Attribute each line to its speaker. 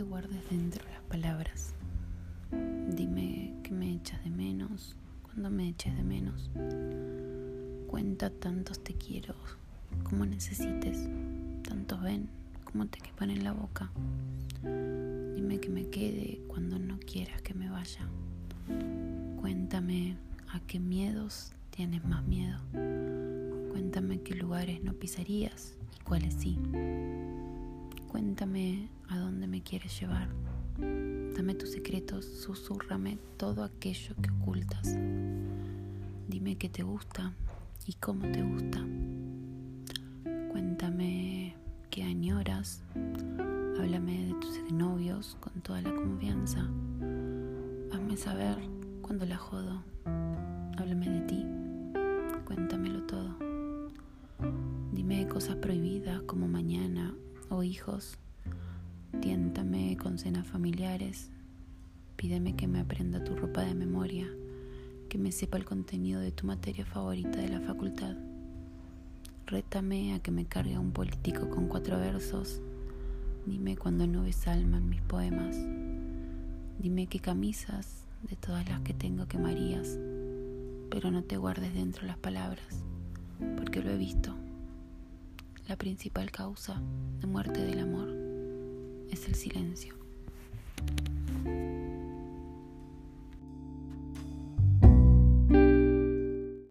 Speaker 1: guardes dentro las palabras. Dime que me echas de menos cuando me eches de menos. Cuenta tantos te quiero como necesites, tantos ven como te quepan en la boca. Dime que me quede cuando no quieras que me vaya. Cuéntame a qué miedos tienes más miedo. Cuéntame qué lugares no pisarías y cuáles sí. Cuéntame a dónde me quieres llevar. Dame tus secretos, susurrame todo aquello que ocultas. Dime qué te gusta y cómo te gusta. Cuéntame qué añoras. Háblame de tus novios con toda la confianza. Hazme saber cuando la jodo. Háblame de ti. Cuéntamelo todo. Dime cosas prohibidas como mañana o hijos. Tiéntame con cenas familiares. Pídeme que me aprenda tu ropa de memoria, que me sepa el contenido de tu materia favorita de la facultad. Rétame a que me cargue un político con cuatro versos. Dime cuando no ves alma en mis poemas. Dime qué camisas de todas las que tengo quemarías, pero no te guardes dentro las palabras, porque lo he visto. La principal causa de muerte del amor es el silencio.